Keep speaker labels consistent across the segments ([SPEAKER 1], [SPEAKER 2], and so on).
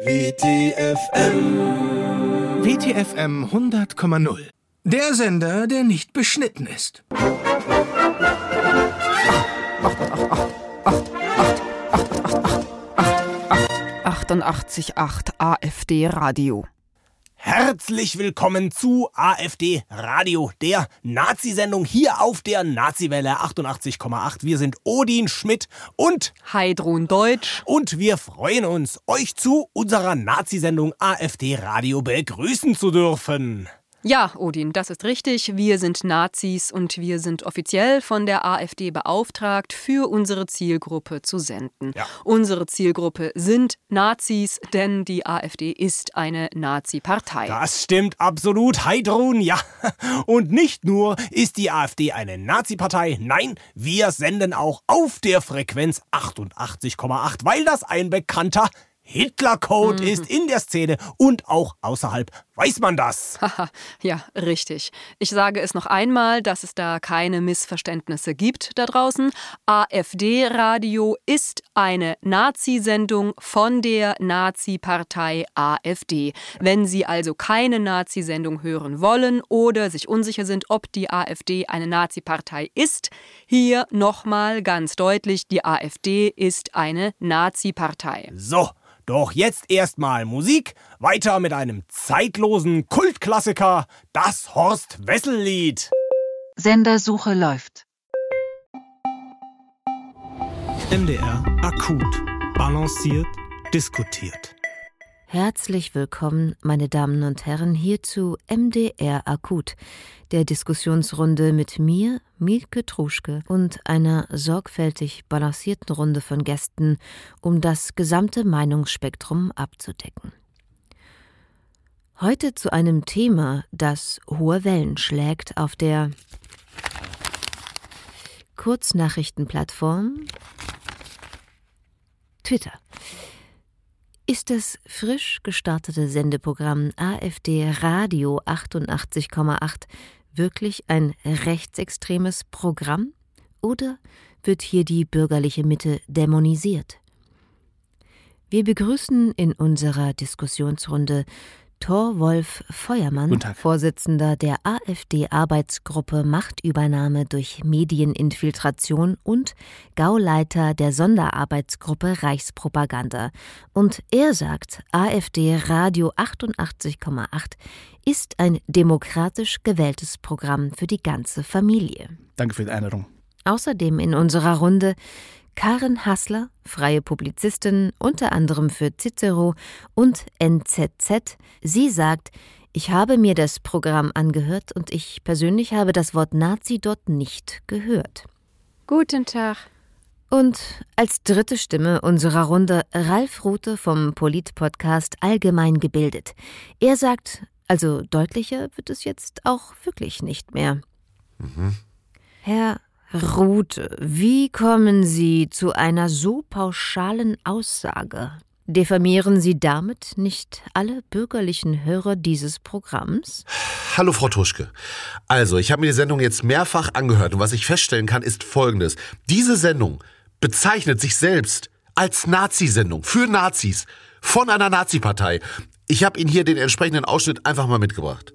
[SPEAKER 1] WTFM. WTFM 100,0. Der Sender, der nicht beschnitten ist.
[SPEAKER 2] 88,8 AfD Radio.
[SPEAKER 3] Herzlich willkommen zu AfD Radio, der Nazi-Sendung hier auf der Nazi-Welle 88,8. Wir sind Odin Schmidt und
[SPEAKER 2] Heidrun Deutsch.
[SPEAKER 3] Und wir freuen uns, euch zu unserer Nazi-Sendung AfD Radio begrüßen zu dürfen.
[SPEAKER 2] Ja, Odin, das ist richtig. Wir sind Nazis und wir sind offiziell von der AfD beauftragt, für unsere Zielgruppe zu senden. Ja. Unsere Zielgruppe sind Nazis, denn die AfD ist eine Nazi-Partei.
[SPEAKER 3] Das stimmt absolut, Heidrun, ja. Und nicht nur ist die AfD eine Nazi-Partei, nein, wir senden auch auf der Frequenz 88,8, weil das ein bekannter Hitler-Code mhm. ist in der Szene und auch außerhalb. Weiß man das?
[SPEAKER 2] ja, richtig. Ich sage es noch einmal, dass es da keine Missverständnisse gibt da draußen. AfD-Radio ist eine Nazi-Sendung von der Nazi-Partei AfD. Wenn Sie also keine Nazi-Sendung hören wollen oder sich unsicher sind, ob die AfD eine Nazi-Partei ist, hier nochmal ganz deutlich, die AfD ist eine Nazi-Partei.
[SPEAKER 3] So, doch jetzt erstmal Musik, weiter mit einem zeitlosen Kultklassiker, das Horst Wessel-Lied.
[SPEAKER 2] Sendersuche läuft.
[SPEAKER 1] MDR akut, balanciert, diskutiert.
[SPEAKER 4] Herzlich willkommen, meine Damen und Herren, hier zu MDR Akut, der Diskussionsrunde mit mir, Mielke Truschke, und einer sorgfältig balancierten Runde von Gästen, um das gesamte Meinungsspektrum abzudecken. Heute zu einem Thema, das hohe Wellen schlägt auf der Kurznachrichtenplattform Twitter ist das frisch gestartete Sendeprogramm AfD Radio 88,8 wirklich ein rechtsextremes Programm oder wird hier die bürgerliche Mitte dämonisiert? Wir begrüßen in unserer Diskussionsrunde Thorwolf Feuermann, Vorsitzender der AfD-Arbeitsgruppe Machtübernahme durch Medieninfiltration und Gauleiter der Sonderarbeitsgruppe Reichspropaganda. Und er sagt, AfD Radio 88,8 ist ein demokratisch gewähltes Programm für die ganze Familie.
[SPEAKER 3] Danke für die Erinnerung.
[SPEAKER 4] Außerdem in unserer Runde Karen Hassler, freie Publizistin, unter anderem für Cicero und NZZ. Sie sagt, ich habe mir das Programm angehört und ich persönlich habe das Wort Nazi dort nicht gehört.
[SPEAKER 5] Guten Tag.
[SPEAKER 4] Und als dritte Stimme unserer Runde Ralf Rute vom Polit-Podcast Allgemein gebildet. Er sagt, also deutlicher wird es jetzt auch wirklich nicht mehr. Mhm. Herr Rute, wie kommen Sie zu einer so pauschalen Aussage? Diffamieren Sie damit nicht alle bürgerlichen Hörer dieses Programms?
[SPEAKER 6] Hallo, Frau Tuschke. Also, ich habe mir die Sendung jetzt mehrfach angehört und was ich feststellen kann, ist Folgendes. Diese Sendung bezeichnet sich selbst als Nazi-Sendung für Nazis von einer Nazi-Partei. Ich habe Ihnen hier den entsprechenden Ausschnitt einfach mal mitgebracht.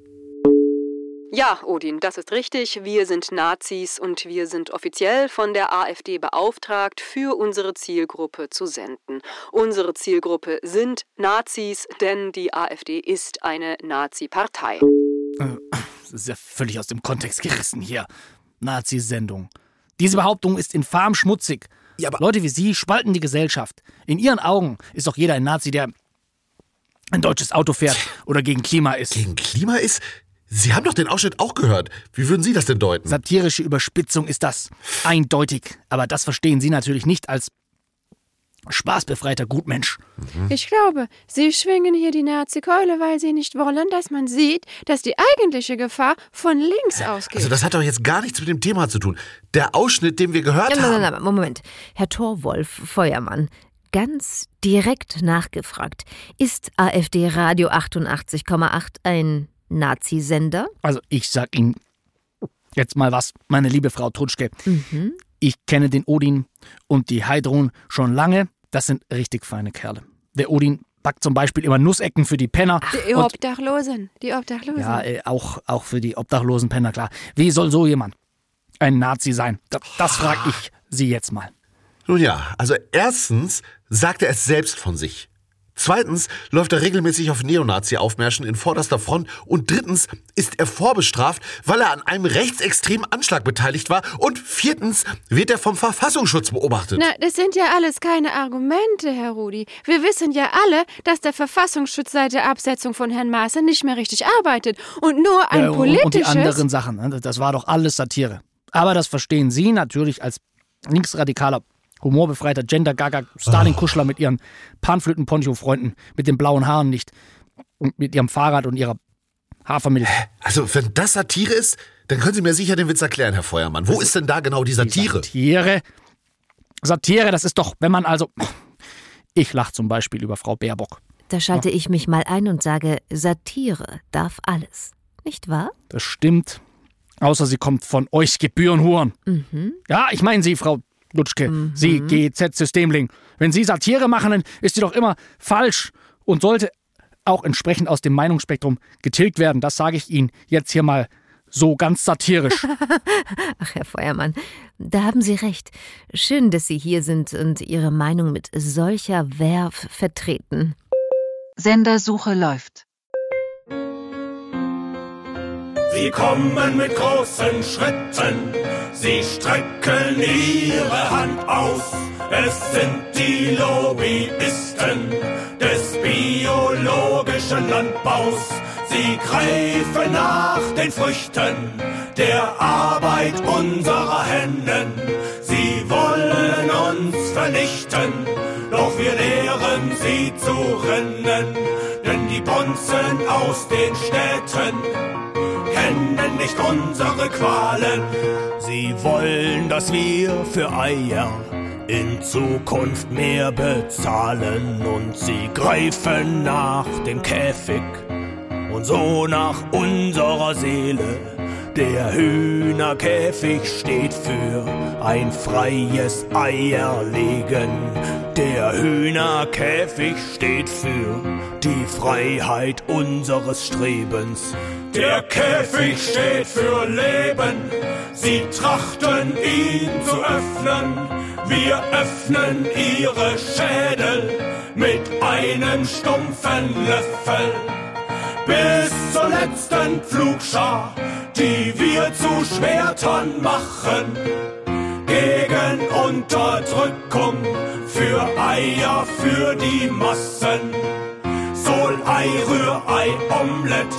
[SPEAKER 2] Ja, Odin, das ist richtig. Wir sind Nazis und wir sind offiziell von der AfD beauftragt, für unsere Zielgruppe zu senden. Unsere Zielgruppe sind Nazis, denn die AfD ist eine Nazi-Partei.
[SPEAKER 3] Äh, das ist ja völlig aus dem Kontext gerissen hier. Nazi-Sendung. Diese Behauptung ist infam schmutzig. Ja, Leute wie Sie spalten die Gesellschaft. In Ihren Augen ist doch jeder ein Nazi, der ein deutsches Auto fährt oder gegen Klima ist.
[SPEAKER 6] Gegen Klima ist? Sie haben doch den Ausschnitt auch gehört. Wie würden Sie das denn deuten?
[SPEAKER 3] Satirische Überspitzung ist das. Eindeutig. Aber das verstehen Sie natürlich nicht als spaßbefreiter Gutmensch.
[SPEAKER 5] Mhm. Ich glaube, Sie schwingen hier die Nazi-Keule, weil Sie nicht wollen, dass man sieht, dass die eigentliche Gefahr von links ausgeht.
[SPEAKER 6] Also das hat doch jetzt gar nichts mit dem Thema zu tun. Der Ausschnitt, den wir gehört
[SPEAKER 4] ja,
[SPEAKER 6] haben...
[SPEAKER 4] Nein, nein, Moment. Herr Thorwolf, Feuermann, ganz direkt nachgefragt. Ist AfD Radio 88,8 ein Nazi-Sender?
[SPEAKER 3] Also ich sag Ihnen jetzt mal was, meine liebe Frau Trutschke. Mhm. Ich kenne den Odin und die Heidrun schon lange. Das sind richtig feine Kerle. Der Odin
[SPEAKER 7] backt zum Beispiel immer Nussecken für die Penner.
[SPEAKER 5] Die Obdachlosen, die Obdachlosen.
[SPEAKER 7] ja, äh, auch, auch für die obdachlosen Penner, klar. Wie soll so jemand ein Nazi sein? Das, das frage ich Sie jetzt mal.
[SPEAKER 6] Nun ja, also erstens sagt er es selbst von sich. Zweitens läuft er regelmäßig auf Neonazi-Aufmärschen in vorderster Front. Und drittens ist er vorbestraft, weil er an einem rechtsextremen Anschlag beteiligt war. Und viertens wird er vom Verfassungsschutz beobachtet.
[SPEAKER 5] Na, das sind ja alles keine Argumente, Herr Rudi. Wir wissen ja alle, dass der Verfassungsschutz seit der Absetzung von Herrn Maaße nicht mehr richtig arbeitet und nur ein
[SPEAKER 7] und-
[SPEAKER 5] politisches.
[SPEAKER 7] Und die anderen Sachen, ne? das war doch alles Satire. Aber das verstehen Sie natürlich als linksradikaler, humorbefreiter Gender-Gaga Stalin-Kuschler mit Ihren Panflöten-Poncho-Freunden mit den blauen Haaren nicht und mit Ihrem Fahrrad und Ihrer Hafermilch.
[SPEAKER 6] Also, wenn das Satire ist, dann können Sie mir sicher den Witz erklären, Herr Feuermann. Wo ist denn da genau die Satire?
[SPEAKER 7] Satire. Satire, das ist doch, wenn man also. Ich lache zum Beispiel über Frau Baerbock.
[SPEAKER 4] Da schalte ich mich mal ein und sage, Satire darf alles. Nicht wahr?
[SPEAKER 7] Das stimmt. Außer sie kommt von euch Gebührenhuren. Ja, ich meine Sie, Frau Lutschke, Sie GZ-Systemling. Wenn Sie Satire machen, dann ist sie doch immer falsch und sollte auch entsprechend aus dem Meinungsspektrum getilgt werden. Das sage ich Ihnen jetzt hier mal so ganz satirisch.
[SPEAKER 4] Ach, Herr Feuermann, da haben Sie recht. Schön, dass Sie hier sind und Ihre Meinung mit solcher Werf vertreten.
[SPEAKER 8] Sendersuche läuft.
[SPEAKER 9] Sie kommen mit großen Schritten, sie strecken ihre Hand aus. Es sind die Lobbyisten des biologischen Landbaus. Sie greifen nach den Früchten der Arbeit unserer Händen. Sie wollen uns vernichten, doch wir lehren sie zu rennen. Denn die Bonzen aus den Städten kennen nicht unsere Qualen. Sie wollen, dass wir für Eier in Zukunft mehr bezahlen und sie greifen nach dem Käfig und so nach unserer Seele. Der Hühnerkäfig steht für ein freies Eierlegen. Der Hühnerkäfig steht für die Freiheit unseres Strebens. Der Käfig steht für Leben. Sie trachten ihn zu öffnen. Wir öffnen ihre Schädel mit einem stumpfen Löffel bis zur letzten Pflugschar, die wir zu Schwertern machen. Gegen Unterdrückung, für Eier, für die Massen. Solei, Rührei, Omelett,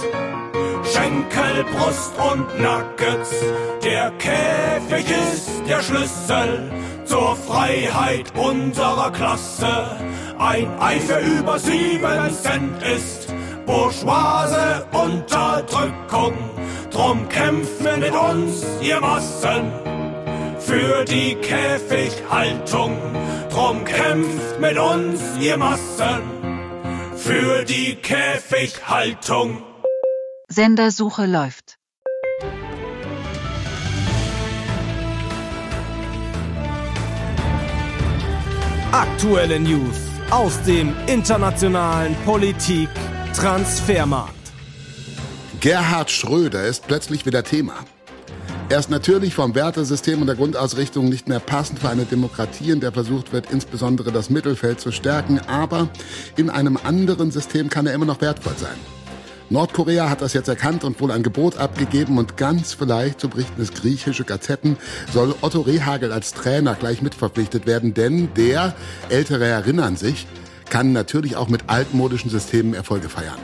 [SPEAKER 9] Schenkel, Brust und Nuggets. Der Käfig ist der Schlüssel zur Freiheit unserer Klasse. Ein Ei für über sieben Cent ist bourgeoise Unterdrückung. Drum kämpfen mit uns, ihr Massen, für die Käfighaltung. Drum kämpft mit uns, ihr Massen, für die Käfighaltung.
[SPEAKER 8] Sendersuche läuft.
[SPEAKER 1] Aktuelle News aus dem internationalen Politik Transfermarkt.
[SPEAKER 10] Gerhard Schröder ist plötzlich wieder Thema. Er ist natürlich vom Wertesystem und der Grundausrichtung nicht mehr passend für eine Demokratie, in der versucht wird, insbesondere das Mittelfeld zu stärken, aber in einem anderen System kann er immer noch wertvoll sein. Nordkorea hat das jetzt erkannt und wohl ein Gebot abgegeben und ganz vielleicht, so berichten es griechische Gazetten, soll Otto Rehagel als Trainer gleich mitverpflichtet werden, denn der, Ältere erinnern sich, kann natürlich auch mit altmodischen Systemen Erfolge feiern.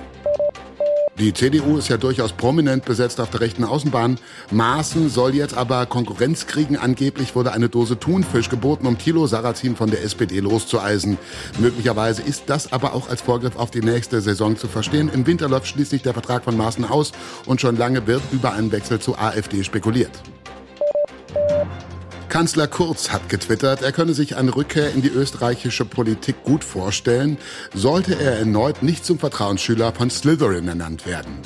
[SPEAKER 10] Die CDU ist ja durchaus prominent besetzt auf der rechten Außenbahn. Maaßen soll jetzt aber Konkurrenz kriegen. Angeblich wurde eine Dose Thunfisch geboten, um Thilo Sarrazin von der SPD loszueisen. Möglicherweise ist das aber auch als Vorgriff auf die nächste Saison zu verstehen. Im Winter läuft schließlich der Vertrag von Maaßen aus und schon lange wird über einen Wechsel zur AfD spekuliert. Kanzler Kurz hat getwittert, er könne sich eine Rückkehr in die österreichische Politik gut vorstellen, sollte er erneut nicht zum Vertrauensschüler von Slytherin ernannt werden.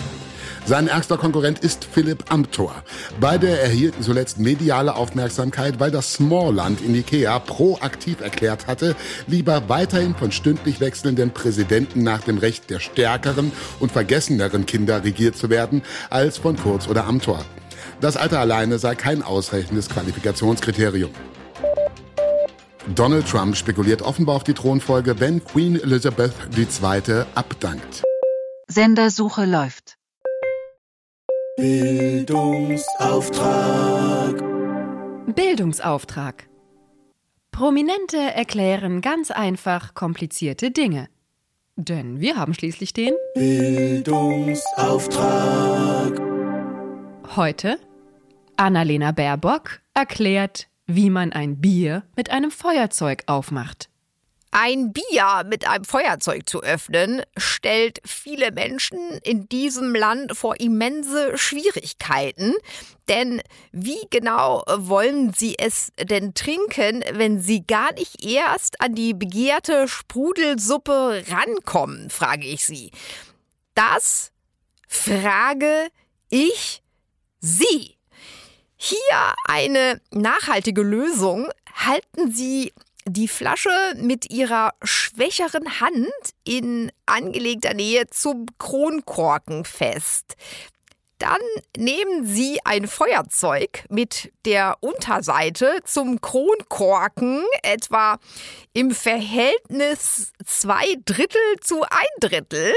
[SPEAKER 10] Sein ärgster Konkurrent ist Philipp Amthor. Beide erhielten zuletzt mediale Aufmerksamkeit, weil das Smallland in Ikea proaktiv erklärt hatte, lieber weiterhin von stündlich wechselnden Präsidenten nach dem Recht der stärkeren und vergesseneren Kinder regiert zu werden, als von Kurz oder Amthor. Das Alter alleine sei kein ausreichendes Qualifikationskriterium. Donald Trump spekuliert offenbar auf die Thronfolge, wenn Queen Elizabeth II. abdankt.
[SPEAKER 8] Sendersuche läuft.
[SPEAKER 11] Bildungsauftrag.
[SPEAKER 12] Bildungsauftrag. Prominente erklären ganz einfach komplizierte Dinge. Denn wir haben schließlich den
[SPEAKER 11] Bildungsauftrag.
[SPEAKER 12] Heute Annalena Baerbock erklärt, wie man ein Bier mit einem Feuerzeug aufmacht.
[SPEAKER 13] Ein Bier mit einem Feuerzeug zu öffnen, stellt viele Menschen in diesem Land vor immense Schwierigkeiten. Denn wie genau wollen sie es denn trinken, wenn sie gar nicht erst an die begehrte Sprudelsuppe rankommen, frage ich sie. Das frage ich Sie. Hier eine nachhaltige Lösung. Halten Sie die Flasche mit ihrer schwächeren Hand in angelegter Nähe zum Kronkorken fest. Dann nehmen Sie ein Feuerzeug mit der Unterseite zum Kronkorken, etwa im Verhältnis zwei Drittel zu ein Drittel,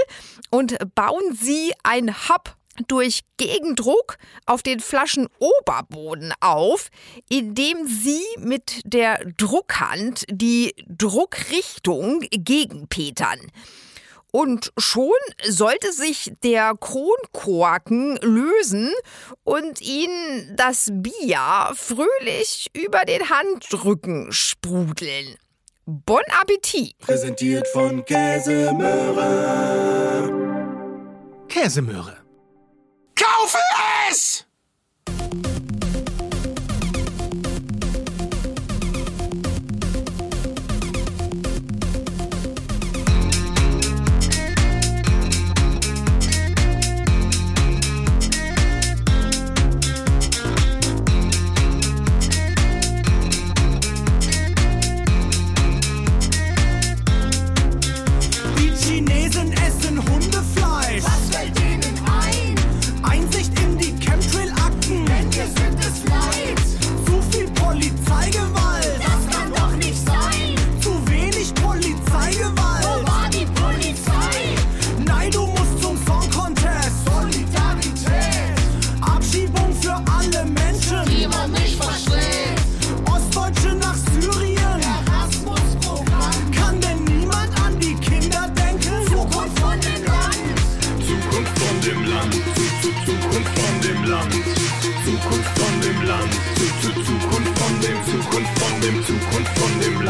[SPEAKER 13] und bauen Sie ein Hub durch Gegendruck auf den Flaschenoberboden auf, indem Sie mit der Druckhand die Druckrichtung gegenpetern. Und schon sollte sich der Kronkorken lösen und Ihnen das Bier fröhlich über den Handrücken sprudeln. Bon Appetit!
[SPEAKER 11] Präsentiert von Käsemöhre.
[SPEAKER 1] Käsemöhre.
[SPEAKER 14] Yes!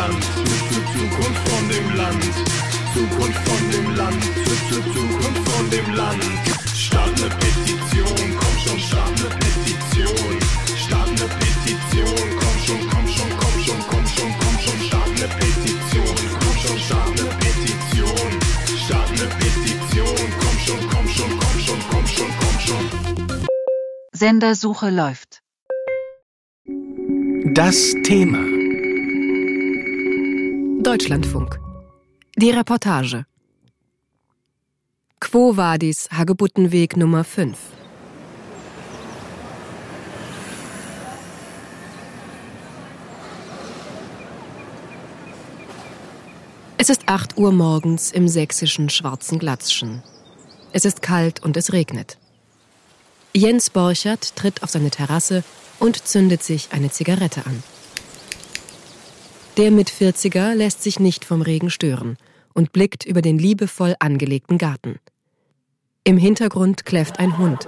[SPEAKER 14] Land, zu, zu, Zukunft von dem Land, Zukunft von dem Land, zu, zu, Zukunft von dem Land. Start ne Petition, komm schon, start ne Petition, start ne Petition, komm schon, komm schon, komm schon, komm schon, komm schon, start ne Petition, komm schon, start ne Petition, start ne Petition, komm schon, komm schon, komm schon, komm schon, komm schon.
[SPEAKER 8] Sendersuche läuft.
[SPEAKER 1] Das Thema.
[SPEAKER 12] Deutschlandfunk. Die Reportage. Quo Vadis Hagebuttenweg Nummer 5. Es ist 8 Uhr morgens im sächsischen Schwarzen Glatzschen. Es ist kalt und es regnet. Jens Borchert tritt auf seine Terrasse und zündet sich eine Zigarette an. Der Mit-40er lässt sich nicht vom Regen stören und blickt über den liebevoll angelegten Garten. Im Hintergrund kläfft ein Hund.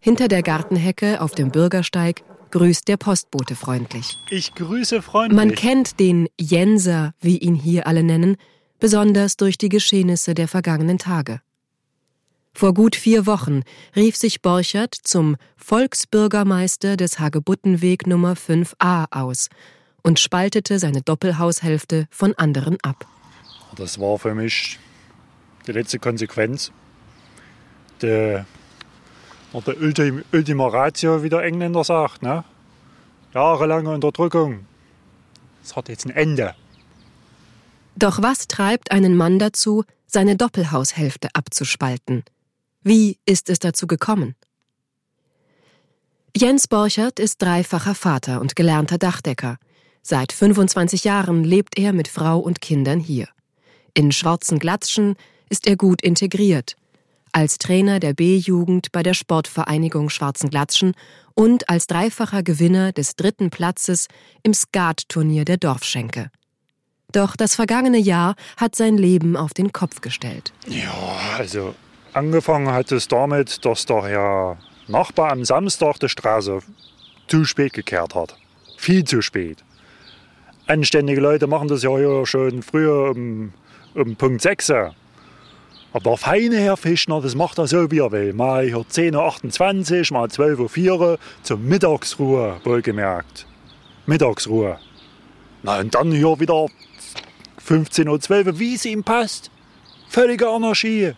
[SPEAKER 12] Hinter der Gartenhecke auf dem Bürgersteig grüßt der Postbote freundlich.
[SPEAKER 15] Ich grüße freundlich.
[SPEAKER 12] Man kennt den Jenser, wie ihn hier alle nennen, besonders durch die Geschehnisse der vergangenen Tage. Vor gut vier Wochen rief sich Borchert zum Volksbürgermeister des Hagebuttenweg Nummer 5a aus und spaltete seine Doppelhaushälfte von anderen ab.
[SPEAKER 15] Das war für mich die letzte Konsequenz. Der Oder Ultim, Ultima Ratio, wie der Engländer sagt. Ne? Jahrelange Unterdrückung. Es hat jetzt ein Ende.
[SPEAKER 12] Doch was treibt einen Mann dazu, seine Doppelhaushälfte abzuspalten? Wie ist es dazu gekommen? Jens Borchert ist dreifacher Vater und gelernter Dachdecker. Seit 25 Jahren lebt er mit Frau und Kindern hier. In Schwarzen Glatschen ist er gut integriert. Als Trainer der B-Jugend bei der Sportvereinigung Schwarzen Glatschen und als dreifacher Gewinner des dritten Platzes im Skat-Turnier der Dorfschenke. Doch das vergangene Jahr hat sein Leben auf den Kopf gestellt.
[SPEAKER 15] Ja, also angefangen hat es damit, dass der Herr Nachbar am Samstag die Straße zu spät gekehrt hat. Viel zu spät. Anständige Leute machen das ja hier schon früher um, um Punkt 6. Aber der feine Herr Fischner, das macht er so, wie er will. Mal hier 10.28 Uhr, mal 12.04 Uhr zur Mittagsruhe, wohlgemerkt. Mittagsruhe. Na und dann hier wieder 15.12 Uhr, wie es ihm passt. Völlige Anarchie.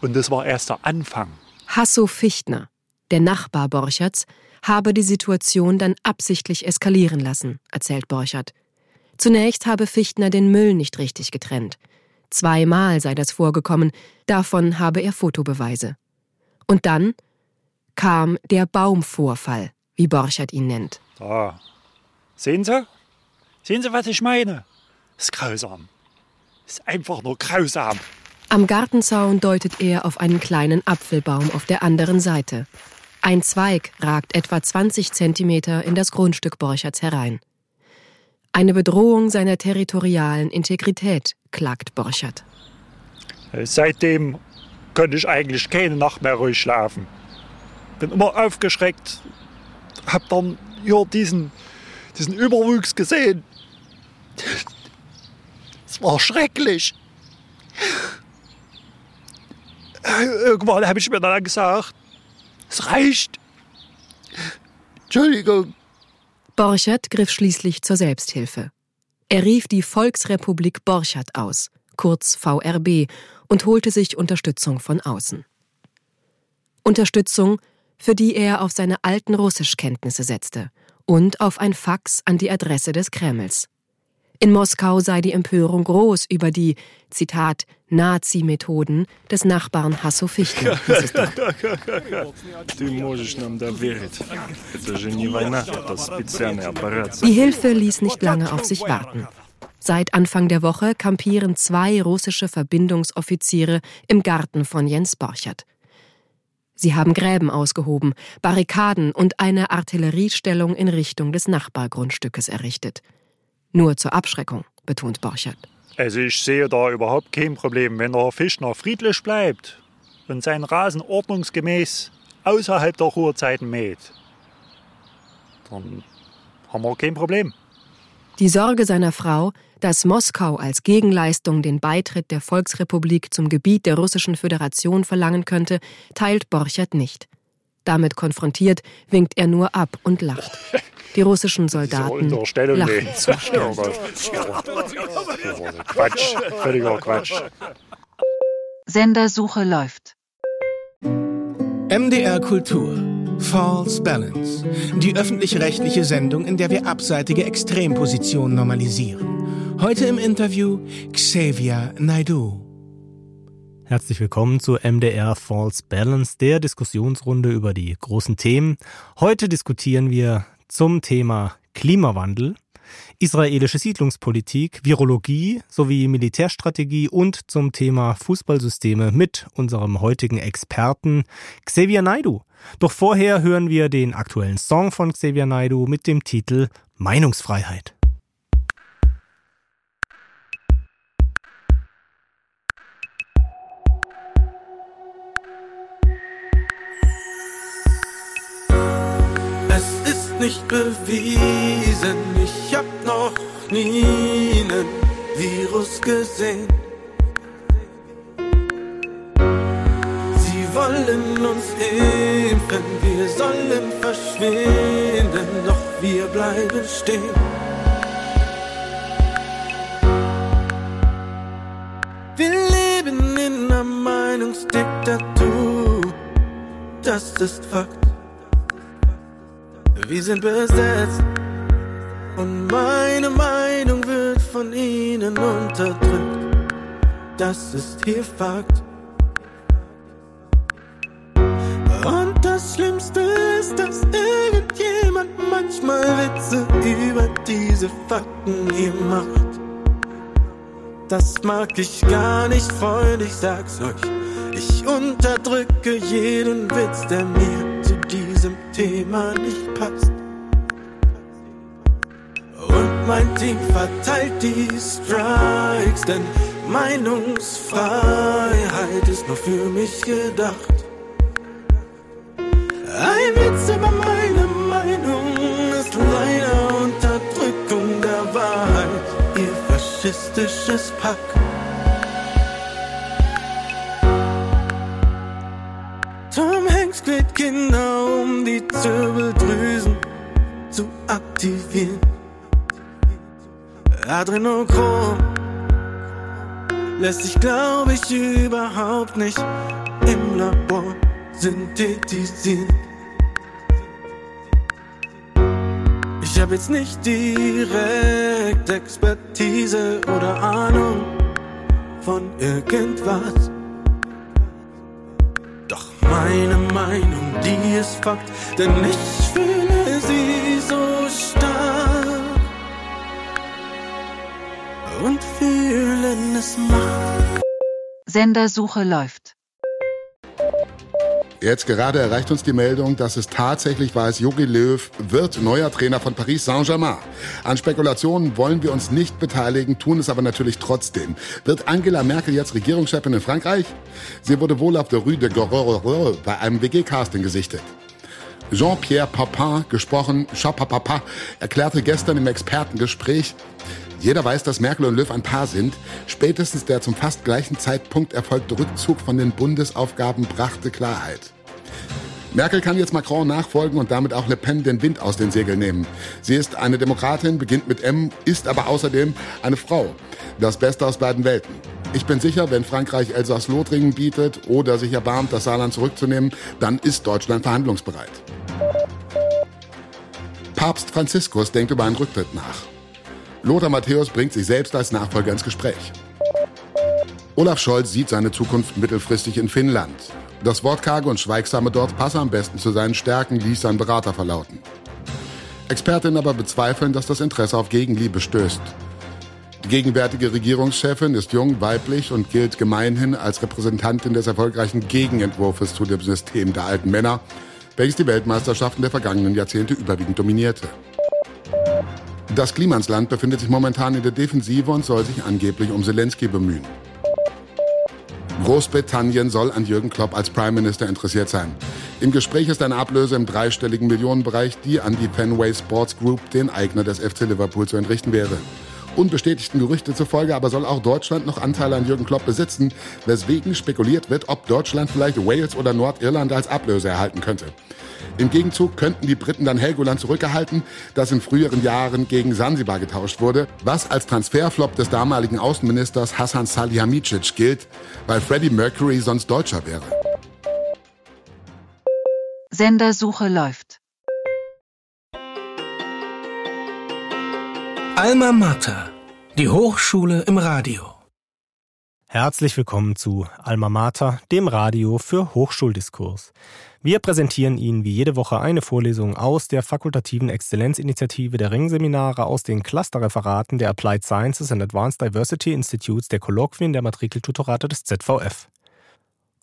[SPEAKER 15] Und das war erst der Anfang.
[SPEAKER 12] Hasso Fichtner, der Nachbar Borcherts, habe die Situation dann absichtlich eskalieren lassen, erzählt Borchert. Zunächst habe Fichtner den Müll nicht richtig getrennt. Zweimal sei das vorgekommen, davon habe er Fotobeweise. Und dann kam der Baumvorfall, wie Borchert ihn nennt.
[SPEAKER 15] Da. Sehen Sie? Sehen Sie, was ich meine? ist grausam. ist einfach nur grausam.
[SPEAKER 12] Am Gartenzaun deutet er auf einen kleinen Apfelbaum auf der anderen Seite. Ein Zweig ragt etwa 20 Zentimeter in das Grundstück Borcherts herein. Eine Bedrohung seiner territorialen Integrität, klagt Borchert.
[SPEAKER 15] Seitdem konnte ich eigentlich keine Nacht mehr ruhig schlafen. Bin immer aufgeschreckt, hab dann hier diesen, diesen Überwuchs gesehen. Es war schrecklich. Irgendwann habe ich mir dann gesagt, es reicht. Entschuldigung.
[SPEAKER 12] Borchert griff schließlich zur Selbsthilfe. Er rief die Volksrepublik Borchert aus, kurz VRB, und holte sich Unterstützung von außen. Unterstützung, für die er auf seine alten Russischkenntnisse setzte und auf ein Fax an die Adresse des Kremls. In Moskau sei die Empörung groß über die, Zitat, Nazi-Methoden des Nachbarn Hasso Fichtner. Die Hilfe ließ nicht lange auf sich warten. Seit Anfang der Woche kampieren zwei russische Verbindungsoffiziere im Garten von Jens Borchert. Sie haben Gräben ausgehoben, Barrikaden und eine Artilleriestellung in Richtung des Nachbargrundstückes errichtet. Nur zur Abschreckung, betont Borchert.
[SPEAKER 15] Also ich sehe da überhaupt kein Problem, wenn der Fischner friedlich bleibt und seinen Rasen ordnungsgemäß außerhalb der Ruhezeiten mäht. Dann haben wir kein Problem.
[SPEAKER 12] Die Sorge seiner Frau, dass Moskau als Gegenleistung den Beitritt der Volksrepublik zum Gebiet der Russischen Föderation verlangen könnte, teilt Borchert nicht. Damit konfrontiert, winkt er nur ab und lacht. Die russischen Soldaten lachen zustimmt.
[SPEAKER 15] Quatsch, völliger Quatsch.
[SPEAKER 8] Sendersuche läuft.
[SPEAKER 1] MDR Kultur. False Balance. Die öffentlich-rechtliche Sendung, in der wir abseitige Extrempositionen normalisieren. Heute im Interview Xavier Naidu.
[SPEAKER 9] Herzlich willkommen zu MDR False Balance, der Diskussionsrunde über die großen Themen. Heute diskutieren wir zum Thema Klimawandel, israelische Siedlungspolitik, Virologie sowie Militärstrategie und zum Thema Fußballsysteme mit unserem heutigen Experten Xavier Naidu. Doch vorher hören wir den aktuellen Song von Xavier Naidu mit dem Titel Meinungsfreiheit.
[SPEAKER 11] Nicht bewiesen, ich hab noch nie nen Virus gesehen. Sie wollen uns impfen, wir sollen verschwinden, doch wir bleiben stehen. Wir leben in einer Meinungsdiktatur. das ist Fakt. Wir sind besetzt und meine Meinung wird von ihnen unterdrückt. Das ist hier Fakt. Und das Schlimmste ist, dass irgendjemand manchmal Witze über diese Fakten hier macht. Das mag ich gar nicht, Freund, ich sag's euch. Ich unterdrücke jeden Witz, der mir zu diesem Thema nicht passt. Und mein Team verteilt die Strikes, denn Meinungsfreiheit ist nur für mich gedacht. Ein Witz über meine Meinung ist leider Unterdrückung der Wahrheit, ihr faschistisches Pack. Aktivieren. Adrenochrom lässt sich, glaube ich, überhaupt nicht im Labor synthetisieren. Ich habe jetzt nicht direkt Expertise oder Ahnung von irgendwas. Doch meine Meinung, die ist Fakt, denn ich fühle sie so Und fühlen es macht.
[SPEAKER 8] Sendersuche läuft.
[SPEAKER 10] Jetzt gerade erreicht uns die Meldung, dass es tatsächlich war, es Jogi Löw wird neuer Trainer von Paris Saint-Germain. An Spekulationen wollen wir uns nicht beteiligen, tun es aber natürlich trotzdem. Wird Angela Merkel jetzt Regierungschefin in Frankreich? Sie wurde wohl auf der Rue de Gorore bei einem WG-Casting gesichtet. Jean-Pierre Papin, gesprochen Chapapapa, erklärte gestern im Expertengespräch, jeder weiß, dass Merkel und Löw ein Paar sind. Spätestens der zum fast gleichen Zeitpunkt erfolgte Rückzug von den Bundesaufgaben brachte Klarheit. Merkel kann jetzt Macron nachfolgen und damit auch Le Pen den Wind aus den Segeln nehmen. Sie ist eine Demokratin, beginnt mit M, ist aber außerdem eine Frau. Das Beste aus beiden Welten. Ich bin sicher, wenn Frankreich Elsass-Lothringen bietet oder sich erbarmt, das Saarland zurückzunehmen, dann ist Deutschland verhandlungsbereit. Papst Franziskus denkt über einen Rücktritt nach. Lothar Matthäus bringt sich selbst als Nachfolger ins Gespräch. Olaf Scholz sieht seine Zukunft mittelfristig in Finnland. Das Wortkarge und Schweigsame dort passe am besten zu seinen Stärken, ließ sein Berater verlauten. Expertinnen aber bezweifeln, dass das Interesse auf Gegenliebe stößt. Die gegenwärtige Regierungschefin ist jung, weiblich und gilt gemeinhin als Repräsentantin des erfolgreichen Gegenentwurfs zu dem System der alten Männer, welches die Weltmeisterschaften der vergangenen Jahrzehnte überwiegend dominierte. Das Klimansland befindet sich momentan in der Defensive und soll sich angeblich um Zelensky bemühen. Großbritannien soll an Jürgen Klopp als Prime Minister interessiert sein. Im Gespräch ist eine Ablöse im dreistelligen Millionenbereich, die an die Fenway Sports Group, den Eigner des FC Liverpool, zu entrichten wäre. Unbestätigten Gerüchte zufolge aber soll auch Deutschland noch Anteile an Jürgen Klopp besitzen, weswegen spekuliert wird, ob Deutschland vielleicht Wales oder Nordirland als Ablöse erhalten könnte. Im Gegenzug könnten die Briten dann Helgoland zurückerhalten, das in früheren Jahren gegen Sansibar getauscht wurde, was als Transferflop des damaligen Außenministers Hassan Salihamidzic gilt, weil Freddie Mercury sonst Deutscher wäre.
[SPEAKER 8] Sendersuche läuft.
[SPEAKER 16] Alma Mater, die Hochschule im Radio.
[SPEAKER 17] Herzlich willkommen zu Alma Mater, dem Radio für Hochschuldiskurs. Wir präsentieren Ihnen wie jede Woche eine Vorlesung aus der fakultativen Exzellenzinitiative der Ringseminare aus den Clusterreferaten der Applied Sciences and Advanced Diversity Institutes der Kolloquien der Matrikeltutorate des ZVF.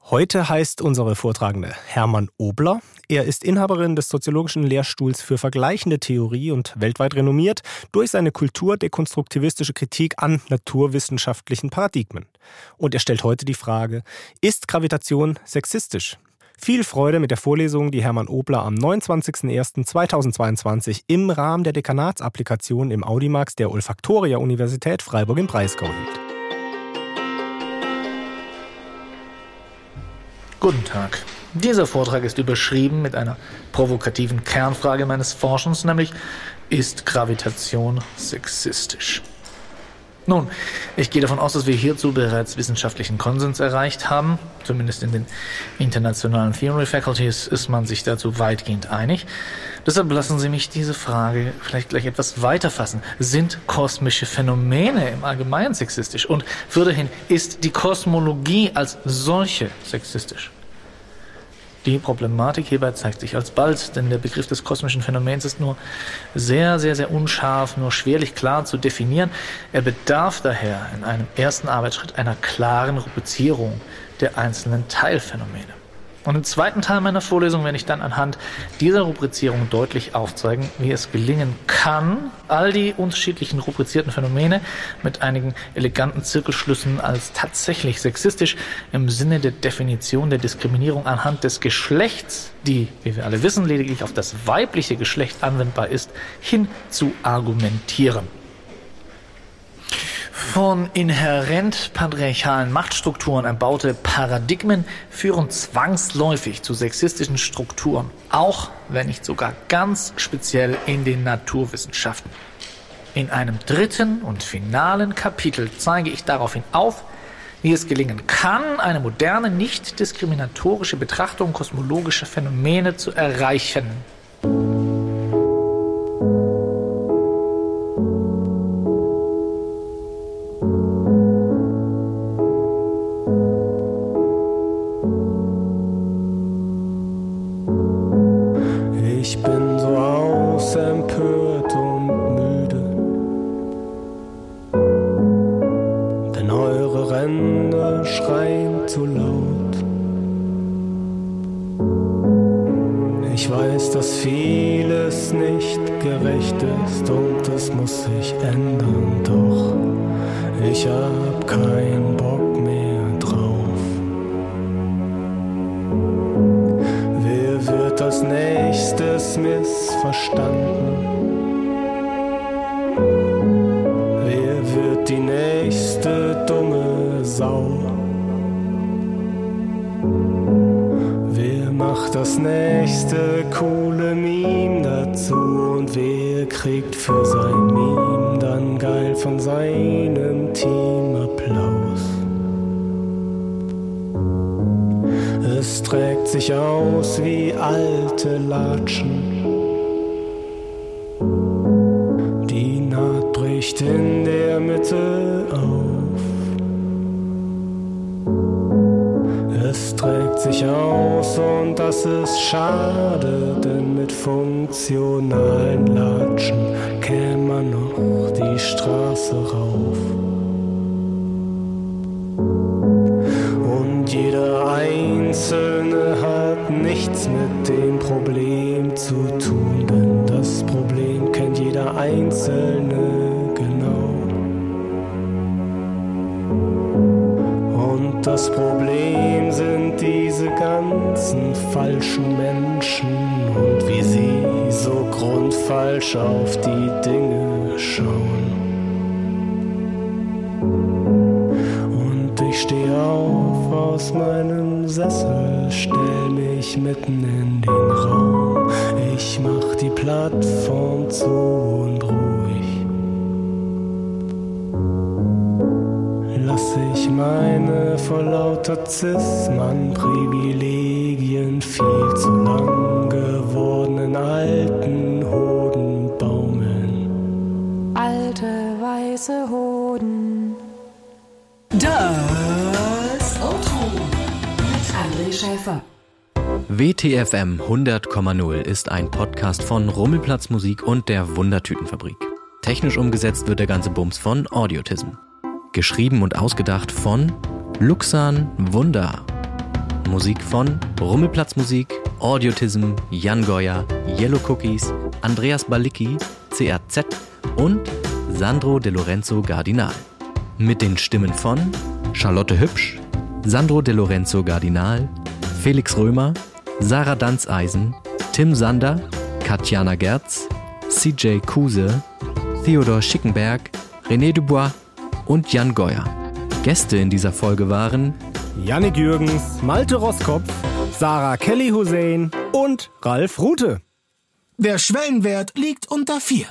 [SPEAKER 17] Heute heißt unsere Vortragende Hermann Obler. Er ist Inhaberin des soziologischen Lehrstuhls für vergleichende Theorie und weltweit renommiert durch seine kulturdekonstruktivistische Kritik an naturwissenschaftlichen Paradigmen. Und er stellt heute die Frage, ist Gravitation sexistisch? Viel Freude mit der Vorlesung, die Hermann Obler am 29.01.2022 im Rahmen der Dekanatsapplikation im Audimax der Olfaktoria Universität Freiburg im Breisgau hielt.
[SPEAKER 18] Guten Tag. Dieser Vortrag ist überschrieben mit einer provokativen Kernfrage meines Forschens, nämlich ist Gravitation sexistisch? Nun, ich gehe davon aus, dass wir hierzu bereits wissenschaftlichen Konsens erreicht haben. Zumindest in den internationalen Theory Faculties ist man sich dazu weitgehend einig. Deshalb lassen Sie mich diese Frage vielleicht gleich etwas weiter fassen. Sind kosmische Phänomene im Allgemeinen sexistisch? Und fürderhin, ist die Kosmologie als solche sexistisch? Die Problematik hierbei zeigt sich alsbald, denn der Begriff des kosmischen Phänomens ist nur sehr, sehr, sehr unscharf, nur schwerlich klar zu definieren. Er bedarf daher in einem ersten Arbeitsschritt einer klaren Rubrizierung der einzelnen Teilphänomene. Und im zweiten Teil meiner Vorlesung werde ich dann anhand dieser Rubrizierung deutlich aufzeigen, wie es gelingen kann, all die unterschiedlichen rubrizierten Phänomene mit einigen eleganten Zirkelschlüssen als tatsächlich sexistisch im Sinne der Definition der Diskriminierung anhand des Geschlechts, die, wie wir alle wissen, lediglich auf das weibliche Geschlecht anwendbar ist, hin zu argumentieren. Von inhärent patriarchalen Machtstrukturen erbaute Paradigmen führen zwangsläufig zu sexistischen Strukturen, auch wenn nicht sogar ganz speziell in den Naturwissenschaften. In einem dritten und finalen Kapitel zeige ich daraufhin auf, wie es gelingen kann, eine moderne, nicht diskriminatorische Betrachtung kosmologischer Phänomene zu erreichen.
[SPEAKER 19] Die nächste dumme Sau? Wer macht das nächste coole Meme dazu? Und wer kriegt für sein Meme dann geil von seinem Team Applaus? Es trägt sich aus wie alte Latschen. Die Naht bricht in und das ist schade, denn mit funktionalen Latschen käme man noch die Straße rauf. Und jeder Einzelne hat nichts mit dem Problem zu tun, denn das Problem kennt jeder Einzelne falschen Menschen und wie sie so grundfalsch auf die Dinge schauen. Und ich stehe auf aus meinem Sessel, stell mich mitten in den Raum. Ich mach die Plattform zu und ruhig. Lass ich meine vor lauter Cis-Mann-Privilegien
[SPEAKER 16] Schäfer.
[SPEAKER 20] WTFM 100,0 ist ein Podcast von Rummelplatz Musik und der Wundertütenfabrik. Technisch umgesetzt wird der ganze Bums von Audiotism. Geschrieben und ausgedacht von Luxan Wunder. Musik von Rummelplatz Musik, Audiotism, Jan Goya, Yellow Cookies, Andreas Balicki, CRZ und Sandro De Lorenzo Gardinal. Mit den Stimmen von Charlotte Hübsch, Sandro De Lorenzo Gardinal, Felix Römer, Sarah Danzeisen, Tim Sander, Katjana Gerz, CJ Kuse, Theodor Schickenberg, René Dubois und Jan Geuer. Gäste in dieser Folge waren
[SPEAKER 17] Yannick Jürgens, Malte Roskopf, Sarah Kelly Hussein und Ralf Rute.
[SPEAKER 16] Der Schwellenwert liegt unter 4.